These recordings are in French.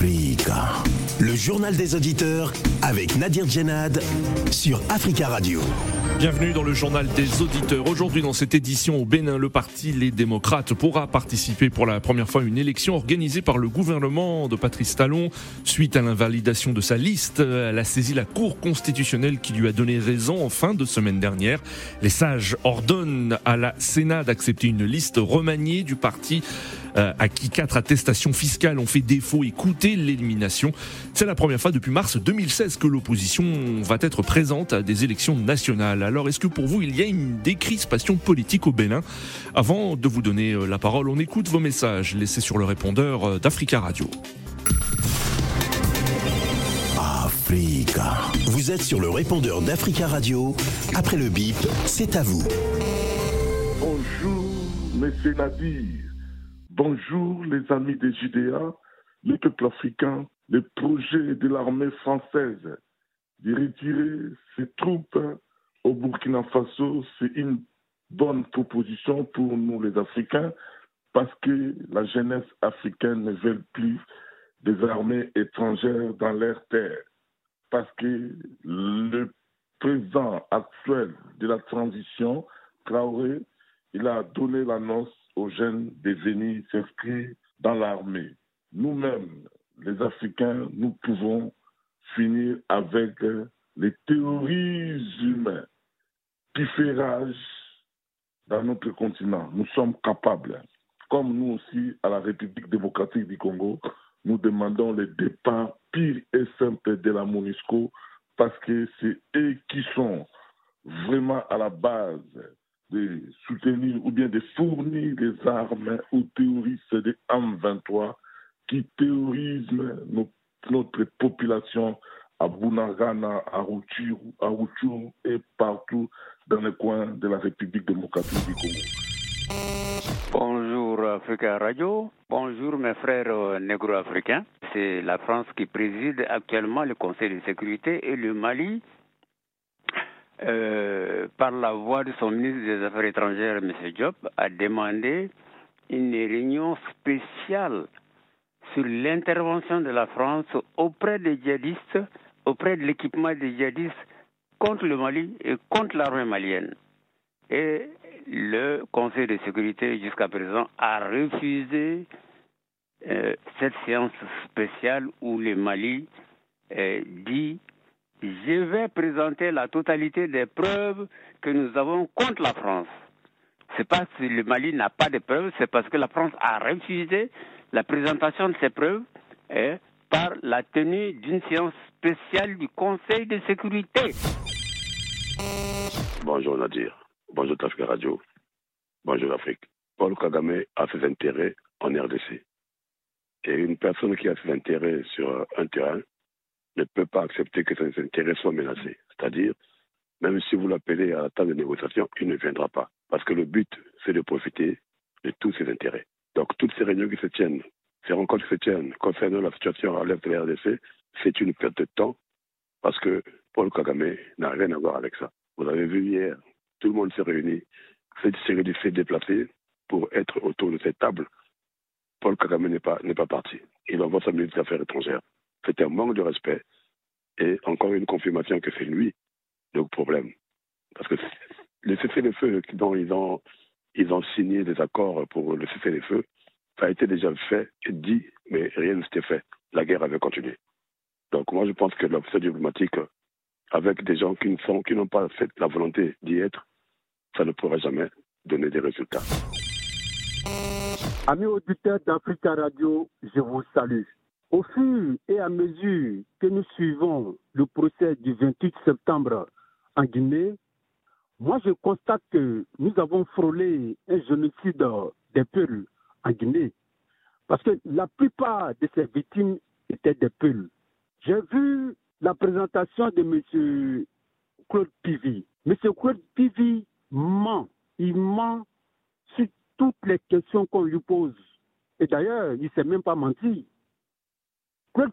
Le journal des auditeurs avec Nadir Djenad sur Africa Radio. Bienvenue dans le journal des auditeurs. Aujourd'hui, dans cette édition au Bénin, le parti Les Démocrates pourra participer pour la première fois à une élection organisée par le gouvernement de Patrice Talon. Suite à l'invalidation de sa liste, elle a saisi la Cour constitutionnelle qui lui a donné raison en fin de semaine dernière. Les sages ordonnent à la Sénat d'accepter une liste remaniée du parti à qui quatre attestations fiscales ont fait défaut et coûté l'élimination. C'est la première fois depuis mars 2016 que l'opposition va être présente à des élections nationales. Alors est-ce que pour vous il y a une décrispation politique au Bénin? Avant de vous donner euh, la parole, on écoute vos messages laissés sur le répondeur euh, d'Africa Radio. Africa. Vous êtes sur le répondeur d'Africa Radio. Après le bip, c'est à vous. Bonjour, monsieur Nadir. Bonjour, les amis des JDA, le peuple africain. Le projet de l'armée française de retirer ses troupes au Burkina Faso, c'est une bonne proposition pour nous les Africains parce que la jeunesse africaine ne veut plus des armées étrangères dans leurs terres. Parce que le président actuel de la transition, Traoré, il a donné l'annonce aux jeunes de venir s'inscrire dans l'armée. Nous-mêmes, les Africains, nous pouvons finir avec les théories humaines qui fait rage dans notre continent. Nous sommes capables, comme nous aussi à la République démocratique du Congo, nous demandons le départ pire et simple de la MONUSCO parce que c'est eux qui sont vraiment à la base de soutenir ou bien de fournir des armes aux terroristes des M23 qui théorisent notre population à Bunagana, à Rutshuru, à et partout dans les coins de la République démocratique du Congo. Bonjour Africa Radio, bonjour mes frères négro-africains. C'est la France qui préside actuellement le Conseil de sécurité et le Mali euh, par la voix de son ministre des Affaires étrangères, M. Diop, a demandé une réunion spéciale sur l'intervention de la France auprès des djihadistes, auprès de l'équipement des djihadistes contre le Mali et contre l'armée malienne. Et le Conseil de sécurité, jusqu'à présent, a refusé euh, cette séance spéciale où le Mali euh, dit je vais présenter la totalité des preuves que nous avons contre la France. C'est pas que le Mali n'a pas de preuves, c'est parce que la France a refusé la présentation de ces preuves par la tenue d'une séance spéciale du Conseil de sécurité. Bonjour Nadir, bonjour Tafka Radio, bonjour Afrique. Paul Kagame a ses intérêts en RDC. Et une personne qui a ses intérêts sur un terrain ne peut pas accepter que ses intérêts soient menacés. C'est-à-dire, même si vous l'appelez à la table de négociation, il ne viendra pas. Parce que le but, c'est de profiter de tous ses intérêts. Donc, toutes ces réunions qui se tiennent, ces rencontres qui se tiennent concernant la situation à l'est de la RDC, c'est une perte de temps parce que Paul Kagame n'a rien à voir avec ça. Vous avez vu hier, tout le monde s'est réuni, s'est déplacé pour être autour de cette table. Paul Kagame n'est pas, pas parti. Il envoie sa ministre des Affaires étrangères. C'est un manque de respect et encore une confirmation que c'est lui le problème. Parce que le cessez-le-feu dont ils ont, ils ont signé des accords pour le cessez-le-feu, ça a été déjà fait et dit, mais rien ne s'était fait. La guerre avait continué. Donc moi je pense que l'officier diplomatique, avec des gens qui n'ont qui pas fait la volonté d'y être, ça ne pourra jamais donner des résultats. Amis auditeurs d'Africa Radio, je vous salue. Au fur et à mesure que nous suivons le procès du 28 septembre en Guinée, moi je constate que nous avons frôlé un génocide des peuples en Guinée. Parce que la plupart de ces victimes étaient des peuples. J'ai vu la présentation de M. Claude Pivi. M. Claude Pivi ment. Il ment sur toutes les questions qu'on lui pose. Et d'ailleurs, il ne s'est même pas menti.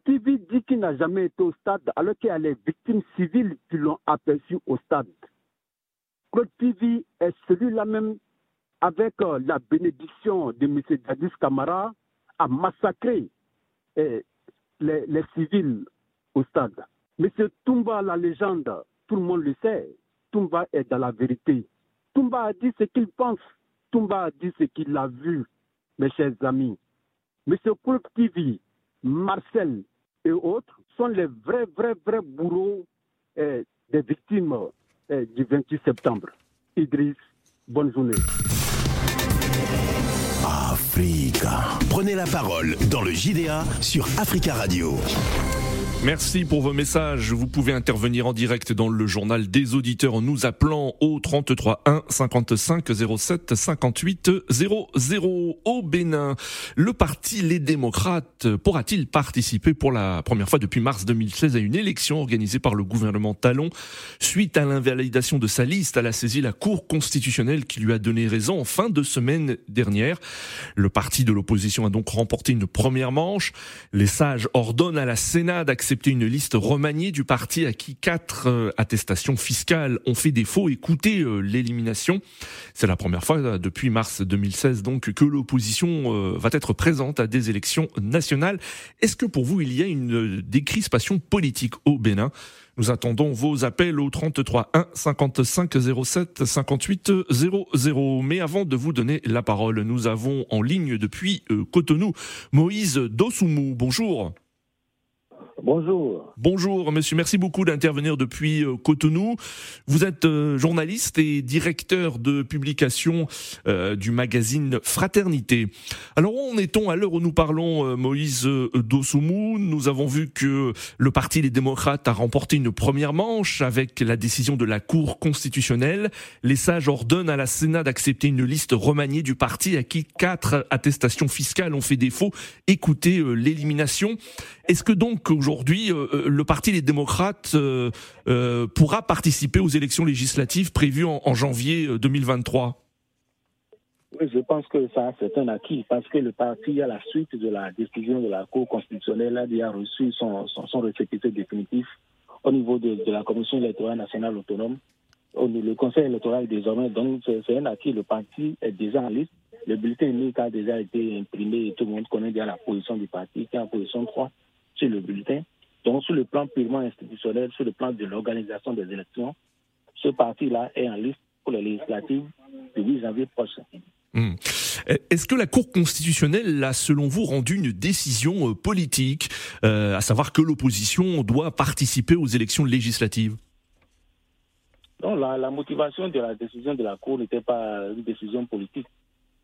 TV dit qu'il n'a jamais été au stade alors qu'il y a les victimes civiles qui l'ont aperçu au stade. TV est celui-là même avec euh, la bénédiction de M. Dadis Kamara à massacrer eh, les, civils au stade. Monsieur Toumba, la légende, tout le monde le sait. Toumba est dans la vérité. Toumba a dit ce qu'il pense. Toumba a dit ce qu'il a vu, mes chers amis. Monsieur Koulp TV, Marcel et autres sont les vrais, vrais, vrais bourreaux eh, des victimes eh, du 28 septembre. Idriss, bonne journée. Africa. Prenez la parole dans le JDA sur Africa Radio. Merci pour vos messages. Vous pouvez intervenir en direct dans le journal des auditeurs en nous appelant au 33 1 55 07 58 00 au Bénin. Le parti Les Démocrates pourra-t-il participer pour la première fois depuis mars 2016 à une élection organisée par le gouvernement Talon suite à l'invalidation de sa liste à la saisie la Cour constitutionnelle qui lui a donné raison en fin de semaine dernière? Le parti de l'opposition a donc remporté une première manche. Les sages ordonnent à la Sénat d'accepter une liste remaniée du parti à qui quatre euh, attestations fiscales ont fait défaut. Écoutez euh, l'élimination. C'est la première fois euh, depuis mars 2016 donc que l'opposition va être présente à des élections nationales. Est-ce que pour vous il y a une décrispation politique au Bénin? Nous attendons vos appels au 33 1 55 07 58 00. Mais avant de vous donner la parole, nous avons en ligne depuis Cotonou Moïse Dosoumou. Bonjour. Bonjour. Bonjour, monsieur. Merci beaucoup d'intervenir depuis euh, Cotonou. Vous êtes euh, journaliste et directeur de publication euh, du magazine Fraternité. Alors, où en est-on à l'heure où nous parlons, Moïse Dosoumou Nous avons vu que le Parti Les Démocrates a remporté une première manche avec la décision de la Cour constitutionnelle. Les sages ordonnent à la Sénat d'accepter une liste remaniée du parti à qui quatre attestations fiscales ont fait défaut. Écoutez l'élimination. Est-ce que donc aujourd'hui euh, euh, le Parti des démocrates euh, pourra participer aux élections législatives prévues en, janvier 2023 oui, je pense que ça, c'est un acquis parce que le parti, à la suite de la décision de la Cour constitutionnelle, a déjà reçu son, son, définitif au niveau de, la Commission électorale nationale autonome. Le Conseil électoral désormais, donc c'est un acquis. Le parti est déjà en liste. Le bulletin unique a déjà été imprimé et tout le monde connaît déjà la position du parti qui est en position 3 sur le bulletin. Donc, sur le plan purement institutionnel, sur le plan de l'organisation des élections, ce parti-là est en liste pour les législatives du 8 janvier prochain. Hmm. Est-ce que la Cour constitutionnelle a, selon vous, rendu une décision euh, politique, euh, à savoir que l'opposition doit participer aux élections législatives? Non, la, la, motivation de la décision de la Cour n'était pas une décision politique.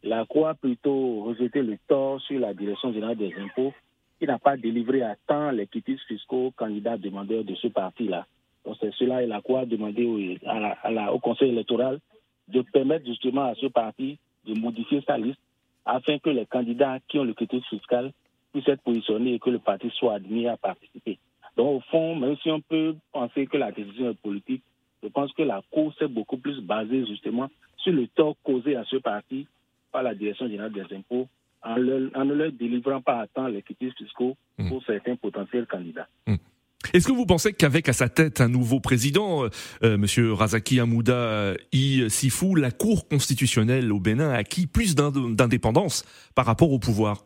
La Cour a plutôt rejeté le tort sur la Direction générale des impôts il n'a pas délivré à temps les quitus fiscaux aux candidats demandeurs de ce parti-là. Donc c'est cela, il a quoi demandé au, au Conseil électoral de permettre justement à ce parti de modifier sa liste afin que les candidats qui ont le quitus fiscal puissent être positionnés et que le parti soit admis à participer. Donc au fond, même si on peut penser que la décision est politique, je pense que la Cour s'est beaucoup plus basée justement sur le tort causé à ce parti par la Direction générale des impôts en, ne leur délivrant pas à temps les quitus fiscaux hmm. pour certains potentiels candidats. Hmm. Est-ce que vous pensez qu'avec à sa tête un nouveau président, euh, euh Monsieur Razaki Amouda euh, I Sifou, la Cour constitutionnelle au Bénin a acquis plus d'indépendance par rapport au pouvoir?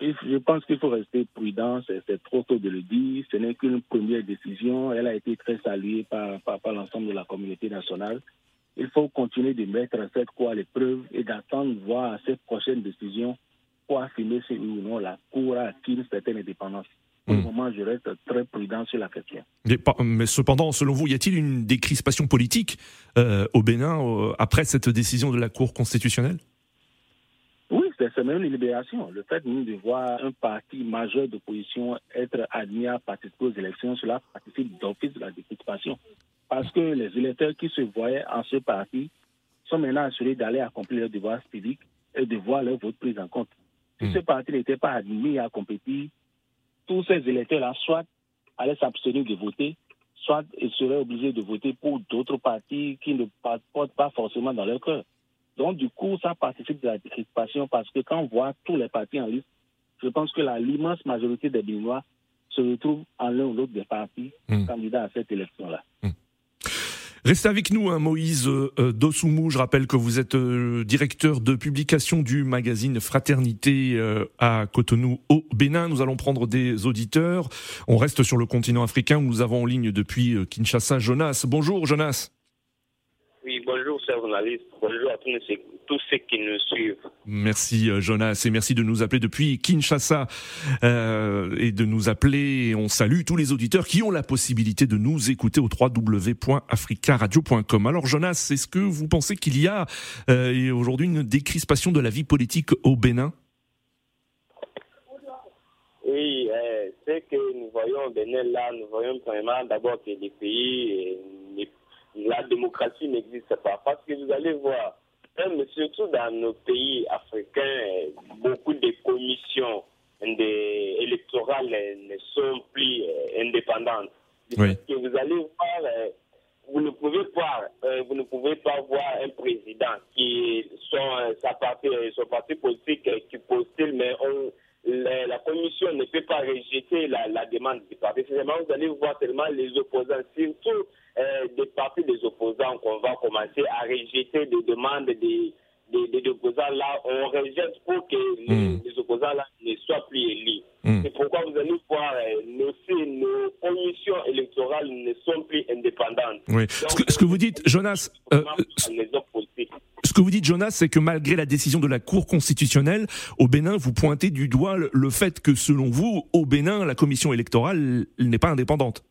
Je pense qu'il faut rester prudent, c'est trop tôt de le dire. Ce n'est qu'une première décision. Elle a été très saluée par, par, par l'ensemble de la communauté nationale il faut continuer de mettre cette quoi l'épreuve et d'attendre voir cette prochaine décision pour affirmer si ou non la Cour a acquis une certaine indépendance. Pour le hmm. moment, je reste très prudent sur la question. Mais, cependant, selon vous, y a-t-il une décrispation politique euh, au Bénin euh, après cette décision de la Cour constitutionnelle? Oui, c'est même une libération. Le fait de voir un parti majeur d'opposition être admis à participer aux élections, cela participe d'office de la décrispation parce que les électeurs qui se voyaient en ce parti sont maintenant assurés d'aller accomplir leurs devoirs civiques et de voir leur vote pris en compte. Si hmm. ce parti n'était pas admis à compétir, tous ces électeurs-là, soit allaient s'abstenir de voter, soit ils seraient obligés de voter pour d'autres partis qui ne portent pas forcément dans leur cœur. Donc, du coup, ça participe de la décrispation parce que quand on voit tous les partis en liste, je pense que l'immense majorité des Béninois se retrouvent en l'un ou l'autre des partis hmm. candidats à cette élection-là. Hmm. Restez avec nous, hein, Moïse euh, euh Dosoumou. Je rappelle que vous êtes euh, directeur de publication du magazine Fraternité à Cotonou, au Bénin. Nous allons prendre des auditeurs. On reste sur le continent africain où nous avons en ligne depuis Kinshasa Jonas. Bonjour Jonas. Chers journalistes. Bonjour à tous, ceux qui nous suivent. Merci euh, Jonas et merci de nous appeler depuis Kinshasa euh, et de nous appeler. On salue tous les auditeurs qui ont la possibilité de nous écouter au www.africaradio.com. Alors Jonas, est-ce que vous pensez qu'il y a euh, aujourd'hui une décrispation de la vie politique au Bénin? Oui, euh, ce que nous voyons au Bénin là, nous voyons vraiment d'abord que les pays la démocratie n'existe pas. Parce que vous allez voir, surtout dans nos pays africains, beaucoup de commissions électorales ne sont plus euh, indépendantes. Oui. Que vous allez voir, euh, vous ne pouvez pas, euh, vous ne pouvez pas voir un président qui son sa partie, son parti politique qui postule, mais la, commission ne peut pas rejeter la, la demande du parti. Vous allez voir seulement les opposants, surtout euh, des partis des opposants qu'on va commencer à rejeter des demandes des, des, opposants là. On rejette pour que les, hmm. opposants là ne soient plus élus. Hmm. C'est pourquoi vous allez voir, euh, nos, nos commissions électorales ne sont plus indépendantes. Oui. ce, que, vous dites, Jonas, euh, ce que vous dites, Jonas, c'est que malgré la décision de la Cour constitutionnelle, au Bénin, vous pointez du doigt le fait que, selon vous, au Bénin, la commission électorale n'est pas indépendante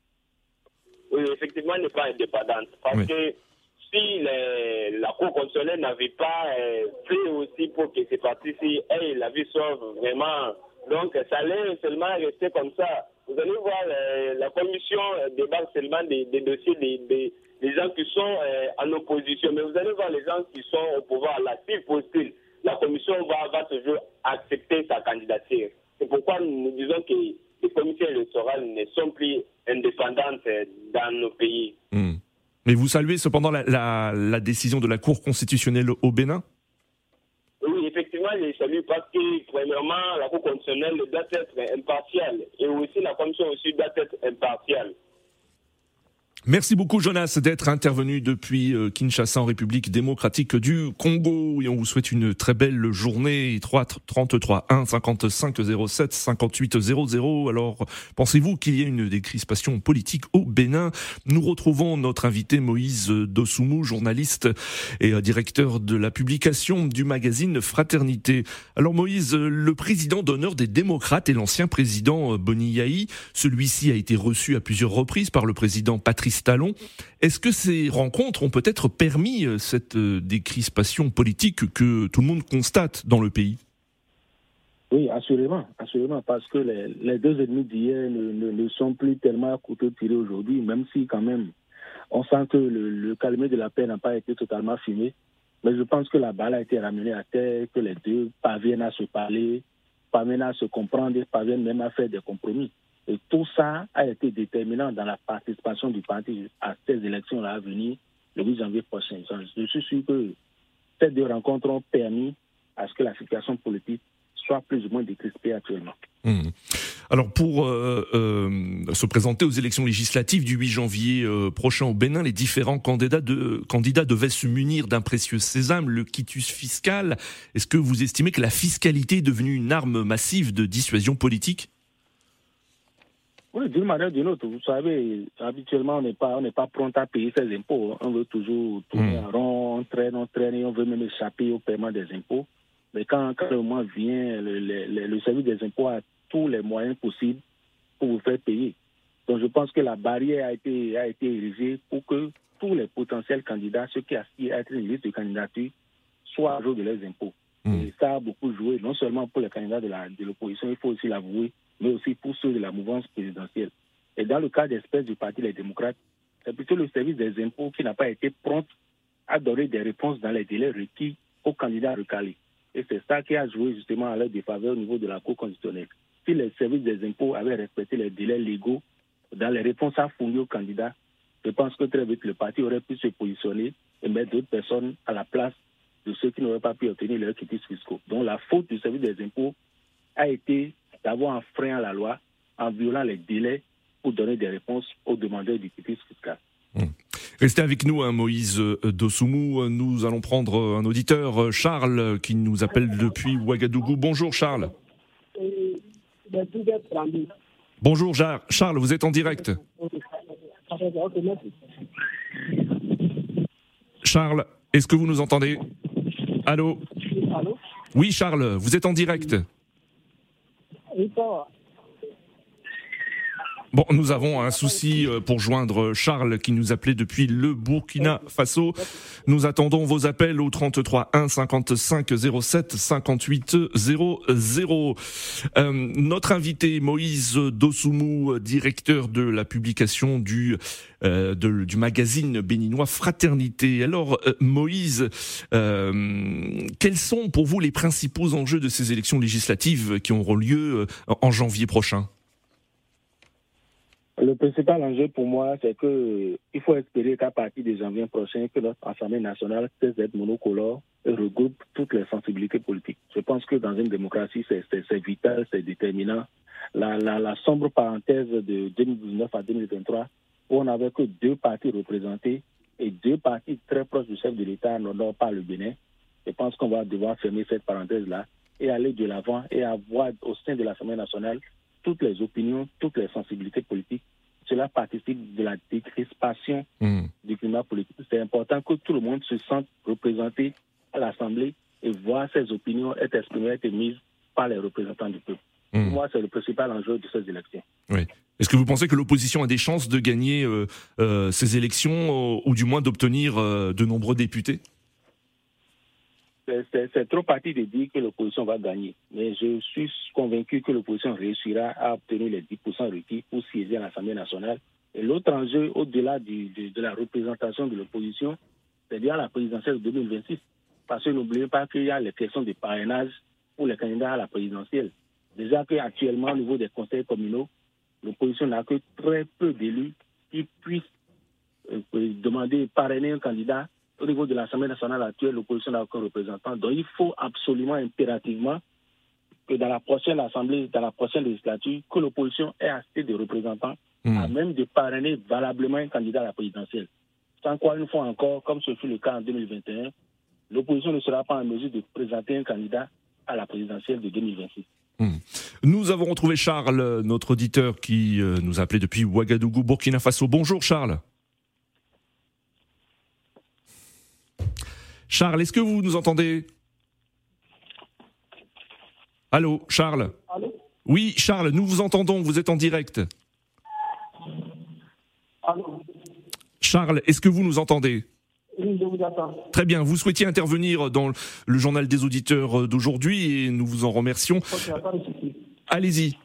effectivement, n'est pas indépendante. Parce que si la Cour constitutionnelle n'avait pas euh, fait aussi pour que ces partis-ci aient la vie sauve vraiment, donc ça allait seulement rester comme ça. Vous allez voir, euh, la commission débat seulement des, dossiers des, des, gens qui sont euh, en opposition, mais vous allez voir les gens qui sont au pouvoir là, s'ils postulent, la commission va, toujours accepter sa candidature. C'est pourquoi nous disons que les commissions électorales ne sont plus indépendantes dans nos pays. Hmm. Mais vous saluez cependant la, décision de la Cour constitutionnelle au Bénin? Je salue parce que, premièrement, la Cour constitutionnelle doit être impartiale et aussi la Commission aussi doit être impartiale. Merci beaucoup Jonas d'être intervenu depuis euh, Kinshasa en République démocratique du Congo. Et on vous souhaite une très belle journée. 3 33 1 55 07 58 00 alors pensez-vous qu'il y ait une décrispation politique au Bénin? Nous retrouvons notre invité Moïse Dosoumou journaliste et euh, directeur de la publication du magazine Fraternité. Alors Moïse le président d'honneur des démocrates et l'ancien président euh, Boni Yahi celui-ci a été reçu à plusieurs reprises par le président Patrice Talon. Est-ce que ces rencontres ont peut-être permis euh, cette euh, décrispation politique que tout le monde constate dans le pays? Oui, assurément, assurément, parce que les, deux ennemis d'hier ne, sont plus tellement à couteau tiré aujourd'hui, même si quand même on sent que le, le de la paix n'a pas été totalement fumé. Mais je pense que la balle a été ramenée à terre, que les deux parviennent à se parler, parviennent à se comprendre, parviennent même à faire des compromis. Et tout ça a été déterminant dans la participation du parti à ces élections-là à venir le 8 janvier prochain. Je suis sûr que ces deux rencontres ont permis à ce que la situation politique soit plus ou moins décrispée actuellement. Mmh. Alors pour euh, euh, se présenter aux élections législatives du 8 janvier euh, prochain au Bénin, les différents candidats devaient se munir d'un précieux sésame, le quitus fiscal. Est-ce que vous estimez que la fiscalité est devenue une arme massive de dissuasion politique? Oui, d'une manière ou d'une autre. Vous savez, habituellement, on n'est pas, on n'est pas prompt à payer ses impôts. On veut toujours tourner hmm. en rond, on traîne, on traîne et on veut même échapper au paiement des impôts. Mais quand, quand le mois vient, le, le, service des impôts a tous les moyens possibles pour vous faire payer. Donc, je pense que la barrière a été, a été érigée pour que tous les potentiels candidats, ceux qui aspirent à être une liste de candidature, soient à jour de leurs impôts. Hmm. Et ça a beaucoup joué, non seulement pour les candidats de l'opposition, il faut aussi l'avouer, mais aussi pour ceux de la mouvance présidentielle. Et dans le cas d'espèce du Parti des démocrates, c'est plutôt le service des impôts qui n'a pas été prompt à donner des réponses dans les délais requis aux candidats recalés. Et c'est ça qui a joué justement à leur défaveur au niveau de la Cour constitutionnelle. Si les services des impôts avaient respecté les délais légaux dans les réponses à fournir aux candidats, je pense que très vite le parti aurait pu se positionner et mettre d'autres personnes à la place de ceux qui n'auraient pas pu obtenir leurs quitus fiscaux. Donc la faute du service des impôts a été d'avoir frein à la loi en violant les délais pour donner des réponses aux demandeurs du fiscal. Hmm. Restez avec nous, hein, Moïse Dosoumou. Nous allons prendre un auditeur, Charles, qui nous appelle depuis Ouagadougou. Bonjour Charles. Bonjour Charles, vous êtes en direct. Charles, est-ce que vous nous entendez? Allô? Oui Charles, vous êtes en direct. April Bon, nous avons un souci euh, pour joindre Charles qui nous appelait depuis le Burkina Faso. Nous attendons vos appels au 33 1 55 07 58 00. notre invité Moïse Dosoumou, directeur de la publication du euh, du magazine béninois Fraternité. Alors euh, Moïse, quels sont pour vous les principaux enjeux de ces élections législatives qui auront lieu en janvier prochain? Le principal enjeu pour moi, c'est que il faut espérer qu'à partir de janvier prochain, que notre Assemblée nationale cesse d'être monocolore et regroupe toutes les sensibilités politiques. Je pense que dans une démocratie, c'est vital, c'est déterminant. La, la, sombre parenthèse de 2019 à 2023, où on n'avait que deux partis représentés et deux partis très proches du chef de l'État, non pas le Bénin. Je pense qu'on va devoir fermer cette parenthèse-là et aller de l'avant et avoir au sein de l'Assemblée nationale toutes les opinions, toutes les sensibilités politiques. Cela participe de la décrispation hmm. du climat politique. C'est important que tout le monde se sente représenté à l'Assemblée et voir ses opinions être exprimées, être mises par les représentants du peuple. Pour hmm. moi, c'est le principal enjeu de ces élections. Oui. Est-ce que vous pensez que l'opposition a des chances de gagner euh, euh, ces élections ou du moins d'obtenir euh, de nombreux députés? C'est trop parti de dire que l'opposition va gagner. Mais je suis convaincu que l'opposition réussira à obtenir les 10% requis pour siéger à l'Assemblée nationale. Et l'autre enjeu, au-delà de, la représentation de l'opposition, c'est dire la présidentielle de 2026. Parce que n'oubliez pas qu'il y a les questions de parrainage pour les candidats à la présidentielle. Déjà qu'actuellement, au niveau des conseils communaux, l'opposition n'a que très peu d'élus qui puissent euh, demander parrainer un candidat au niveau de l'Assemblée nationale actuelle, l'opposition n'a aucun représentant. Donc il faut absolument, impérativement, que dans la prochaine Assemblée, dans la prochaine législature, que l'opposition ait assez de représentants, hmm. à même de parrainer valablement un candidat à la présidentielle. Sans quoi, une fois encore, comme ce fut le cas en 2021, l'opposition ne sera pas en mesure de présenter un candidat à la présidentielle de 2026. Hmm. Nous avons retrouvé Charles, notre auditeur qui euh, nous a appelé depuis Ouagadougou, Burkina Faso. Bonjour Charles. Charles, est-ce que vous nous entendez? Allô, Charles? Allô? Oui, Charles, nous vous entendons, vous êtes en direct. Allô? Charles, est-ce que vous nous entendez? Oui, je vous attends. Très bien. Vous souhaitiez intervenir dans le journal des auditeurs d'aujourd'hui et nous vous en remercions. Allez-y.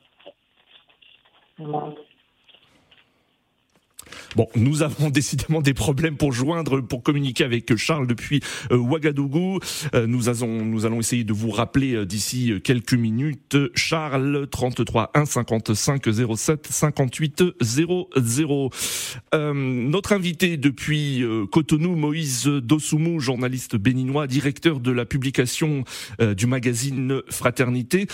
Bon, nous avons décidément des problèmes pour joindre, pour communiquer avec Charles depuis euh, Ouagadougou. Euh, nous, allons, nous allons essayer de vous rappeler euh, d'ici quelques minutes. Charles, 33 1 55 07 58 00. notre invité depuis Cotonou, Moïse Dosoumou, journaliste béninois, directeur de la publication du magazine Fraternité.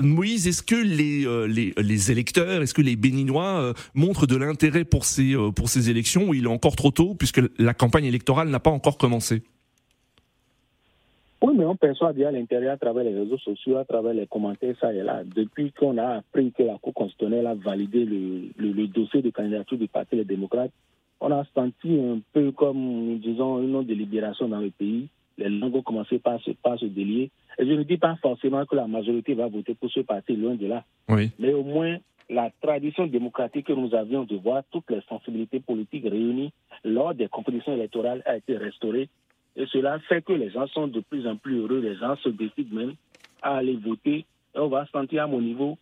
Moïse, est-ce que les, les, les électeurs, est-ce que les béninois montrent de l'intérêt pour ces pour ces élections où il est encore trop tôt puisque la campagne électorale n'a pas encore commencé? Oui, mais on perçoit bien l'intérieur à travers les réseaux sociaux, à travers les commentaires, ça et là. Depuis qu'on a appris que la Cour constitutionnelle a validé le, dossier de candidature du Parti des démocrates, on a senti un peu comme, disons, une délibération dans le pays. Les langues ont commencé par se, par se délier. Et je ne dis pas forcément que la majorité va voter pour ce parti, loin de là. Oui. Mais au moins, la tradition démocratique que nous avions de voir toutes les sensibilités politiques réunies lors des compétitions électorales a été restaurée. Et cela fait que les gens sont de plus en plus heureux, les gens se décident même à aller voter. Et on va sentir à mon niveau,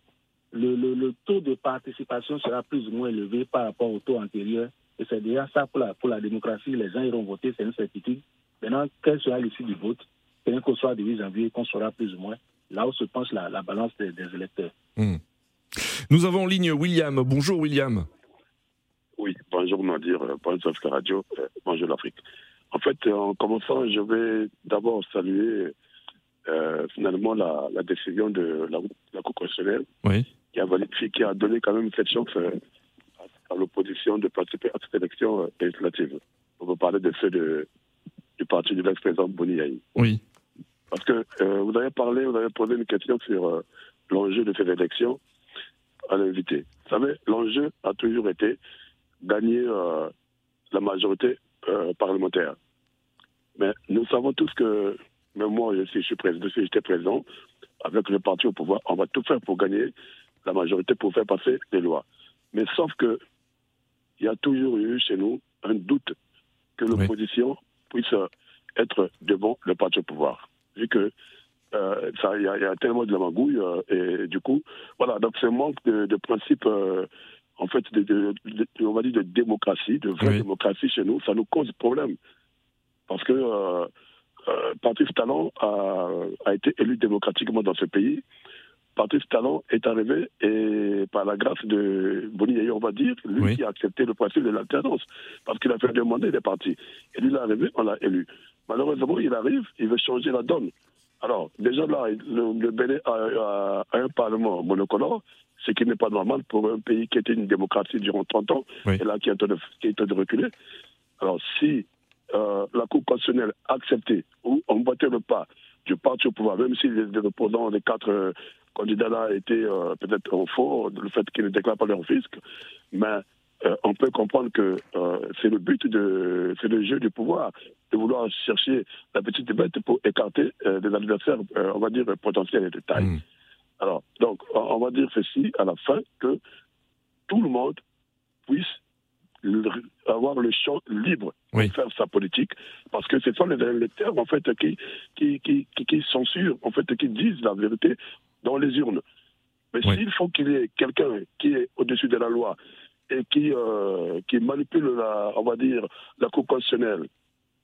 le, le, taux de participation sera plus ou moins élevé par rapport au taux antérieur. Et c'est déjà ça pour la, pour la démocratie, les gens iront voter, c'est une certitude. Maintenant, quelle sera l'issue du vote? C'est qu'au soir de 8 janvier, qu'on saura plus ou moins là où se penche la, balance des, électeurs. Hmm. Nous avons en ligne William. Bonjour William. Oui, bonjour Nadir, bonjour Africa Radio, euh, bonjour l'Afrique. En fait, euh, en commençant, je vais d'abord saluer euh, finalement la, décision de la, la Cour constitutionnelle qui a validé, qui a donné quand même cette chance à, l'opposition de participer à cette élection législative. on va parler de ceux de, du parti de l'ex-président Boni Oui. Parce que euh, vous avez parlé, vous avez posé une question sur euh, l'enjeu de ces élections à l'invité. Vous savez, l'enjeu a toujours été gagner euh, la majorité parlementaire. Mais nous savons tous que, même moi, je suis, je suis président, si j'étais président, avec le parti au pouvoir, on va tout faire pour gagner la majorité, pour faire passer les lois. Mais sauf que il y a toujours eu chez nous un doute que l'opposition puisse être devant le parti au pouvoir. Vu que euh, il y, a tellement de la magouille euh, et du coup, voilà, donc ce manque de, de principe, euh, en fait, de, de, on va dire de démocratie, de vraie démocratie chez nous, ça nous cause problème. Parce que Patrice Talon a, a été élu démocratiquement dans ce pays. Patrice Talon est arrivé et par la grâce de Boni on va dire, lui qui a accepté le principe de l'alternance, parce qu'il a fait demander des partis. Et lui, il est arrivé, on l'a élu. Malheureusement, il arrive, il veut changer la donne. Alors, déjà là, le, le Bénin a, un parlement monocolore, ce qui n'est pas normal pour un pays qui était une démocratie durant 30 ans, et là qui est en train de, reculer. Alors, si euh, la Cour constitutionnelle a accepté ou emboîté le pas du parti au pouvoir, même si les, les opposants des quatre euh, candidats-là étaient euh, peut-être au faux, le fait qu'ils ne déclarent pas leur fisc, mais euh, on peut comprendre que euh, c'est le but de, c'est le jeu du pouvoir, de vouloir chercher la petite bête pour écarter des adversaires, on va dire, potentiels et de taille. Mm. Alors, donc, on va dire ceci à la fin, que tout le monde puisse avoir le champ libre pour faire sa politique, parce que ce sont les électeurs en fait qui qui, qui, qui, censurent, en fait, qui disent la vérité dans les urnes. Mais s'il faut qu'il y ait quelqu'un qui est au-dessus de la loi et qui, euh, qui manipule, la, on va dire, la Cour constitutionnelle,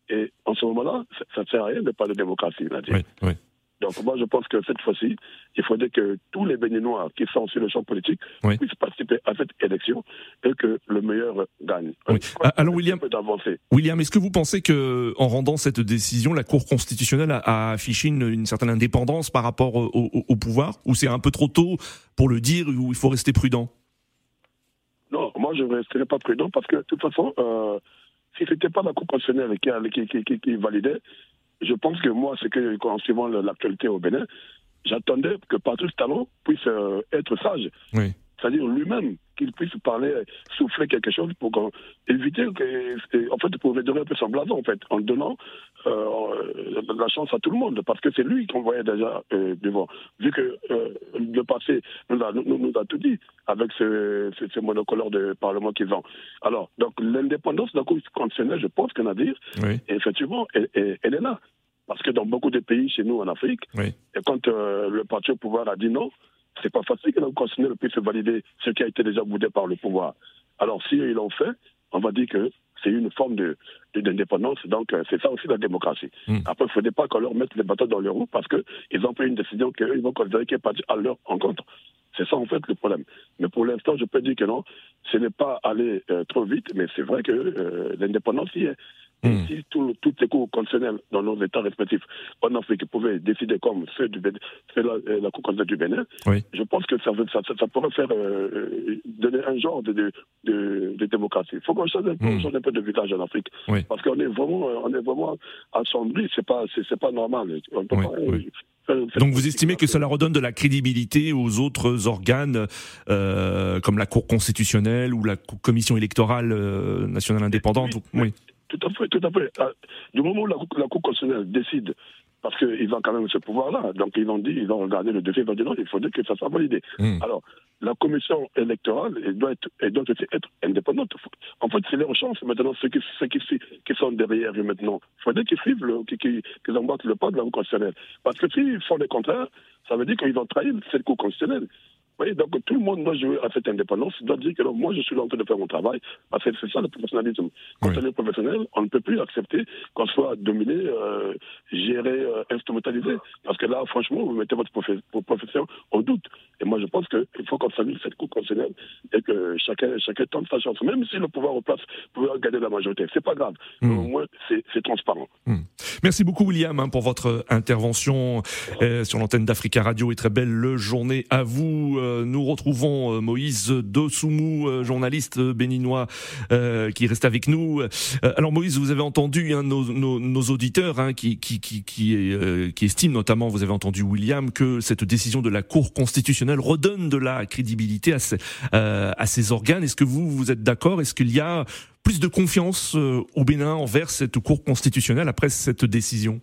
et en ce moment-là, ça ne sert à rien de parler de démocratie. Oui, oui. Donc moi, je pense que cette fois-ci, il faudrait que tous les Béninois qui sont sur le champ politique puissent participer à cette élection et que le meilleur gagne. Ah, alors William, William, est-ce que vous pensez que en rendant cette décision, la Cour constitutionnelle a, affiché une, certaine indépendance par rapport au, pouvoir, ou c'est un peu trop tôt pour le dire, ou il faut rester prudent? Moi je ne resterai pas prudent parce que de toute façon, euh, si ce n'était pas la Cour constitutionnelle qui, qui, qui validait, je pense que moi, c'est que, en suivant l'actualité au Bénin, j'attendais que Patrice Talon puisse euh, être sage. C'est-à-dire lui-même, qu'il puisse parler, souffler quelque chose pour éviter que, en fait, pour redonner un peu son blason, en fait, en donnant euh, la chance à tout le monde, parce que c'est lui qu'on voyait déjà euh, devant. Vu que le passé nous a, nous, a, tout dit avec ce, ce, monocolore de parlement qu'ils ont. Alors, donc l'indépendance de la Cour constitutionnelle, je pense qu'on a dit, effectivement, elle, elle, est là. Parce que dans beaucoup de pays chez nous en Afrique, et quand le parti au pouvoir a dit non, c'est pas facile que le constitutionnel puisse valider ce qui a été déjà boudé par le pouvoir. Alors, si ils l'ont fait, on va dire que c'est une forme de, d'indépendance. Donc, euh, c'est ça aussi la démocratie. Hmm. Après, il ne faudrait pas qu'on leur mette les bâtons dans les roues parce qu'ils ont pris une décision qu'ils vont considérer qui est partie à leur encontre. C'est ça, en fait, le problème. Mais pour l'instant, je peux dire que non, ce n'est pas aller euh, trop vite, mais c'est vrai que euh, l'indépendance y est. Hmm. si toutes les cours constitutionnelles dans nos États respectifs en Afrique pouvaient décider comme ceux du la, euh, la Cour constitutionnelle du Bénin, je pense que ça, ça, ça pourrait faire euh, donner un genre de, de, de, démocratie. Il faut qu'on change, hmm. change, un peu de village en Afrique. Parce qu'on est vraiment, on est vraiment assombri, c'est pas, c'est, pas normal. donc vous estimez que cela redonne de la crédibilité aux autres organes euh, comme la Cour constitutionnelle ou la Commission électorale nationale indépendante? Oui. Tout à fait, tout à fait. Ah, du moment où la, la Cour constitutionnelle décide, parce qu'ils ont quand même ce pouvoir-là, donc ils ont dit, ils ont regardé le dossier, ils ont dit non, il faudrait que ça soit validé. Hmm. Alors, la commission électorale, elle doit, être, elle doit être indépendante. En fait, c'est leur chance maintenant, ceux qui, ceux qui, qui sont derrière eux maintenant. Il faudrait qu'ils suivent, qu'ils qu embarquent le pas de la Cour constitutionnelle. Parce que s'ils font le contraire, ça veut dire qu'ils ont trahi cette Cour constitutionnelle. Oui, donc tout le monde doit jouer à cette indépendance, doit dire que moi je suis là en train de faire mon travail, parce que c'est ça le professionnalisme. Quand on est professionnel, on ne peut plus accepter qu'on soit dominé, euh, géré, euh, instrumentalisé, parce que là, franchement, vous mettez votre, profession en doute. Et moi je pense qu'il faut qu'on s'amuse cette cour constitutionnelle et que euh, chacun, chacun tente sa chance. Même si le pouvoir au place pouvait gagner la majorité, c'est pas grave. Hmm. Au moins, c'est transparent. Hmm. Merci beaucoup, William, hein, pour votre intervention euh, sur l'antenne d'Africa Radio et très belle journée à vous. Euh, nous retrouvons Moïse Dosoumou, journaliste béninois, qui reste avec nous. alors, Moïse, vous avez entendu hein, nos, nos, nos, auditeurs hein, qui, qui, qui, qui, qui estiment notamment, vous avez entendu William, que cette décision de la Cour constitutionnelle redonne de la crédibilité à ces, euh, à ces organes. Est-ce que vous, vous êtes d'accord? Est-ce qu'il y a plus de confiance euh, au Bénin envers cette Cour constitutionnelle après cette décision?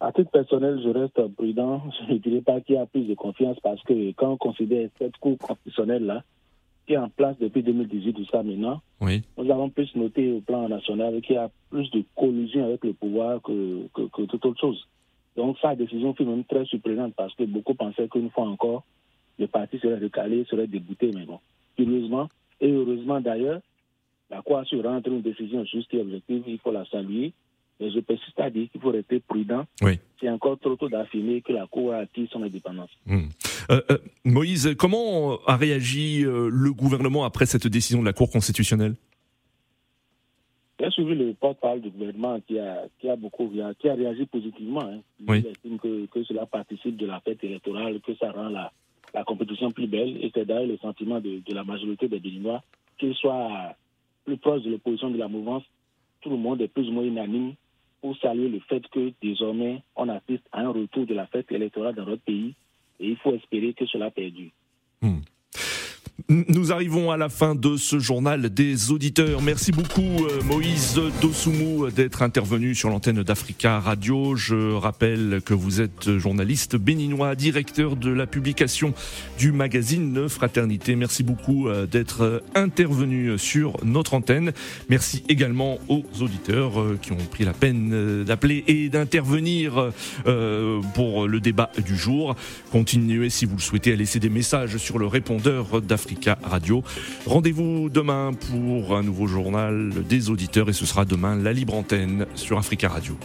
À titre personnel, je reste prudent. Je ne dirais pas qu'il y a plus de confiance parce que quand on considère cette Cour constitutionnelle-là, qui est en place depuis 2018 ou ça maintenant, oui. nous avons plus noté au plan national qu'il y a plus de collusion avec le pouvoir que, que, que toute autre chose. Donc sa décision fut même très surprenante parce que beaucoup pensaient qu'une fois encore, le parti serait recalé, serait débouté. Mais bon, curieusement, et heureusement d'ailleurs, la Cour a su rendre une décision juste et objective, il faut la saluer. Mais je persiste à dire qu'il faut rester prudent. Oui. C'est encore trop tôt d'affirmer que la Cour a acquis son indépendance. Hmm. Euh, euh, Moïse, comment a réagi euh, le gouvernement après cette décision de la Cour constitutionnelle? J'ai suivi le porte-parole du gouvernement qui a, qui a beaucoup qui a réagi positivement. Hein. Il estime que, que, cela participe de la fête électorale, que ça rend la, la compétition plus belle. Et c'est d'ailleurs le sentiment de, de, la majorité des Béninois, qu'ils soient plus proches de l'opposition de la mouvance. Tout le monde est plus ou moins unanime pour saluer le fait que désormais on assiste à un retour de la fête électorale dans notre pays. Et il faut espérer que cela perdure. Hmm. Nous arrivons à la fin de ce journal des auditeurs. Merci beaucoup euh, Moïse Dosoumou d'être intervenu sur l'antenne d'Africa Radio. Je rappelle que vous êtes journaliste béninois, directeur de la publication du magazine Fraternité. Merci beaucoup euh, d'être intervenu sur notre antenne. Merci également aux auditeurs euh, qui ont pris la peine d'appeler et d'intervenir pour le débat du jour. Continuez si vous le souhaitez à laisser des messages sur le répondeur d'Africa Radio. Rendez-vous demain pour un nouveau journal des auditeurs et ce sera demain la libre antenne sur Africa Radio.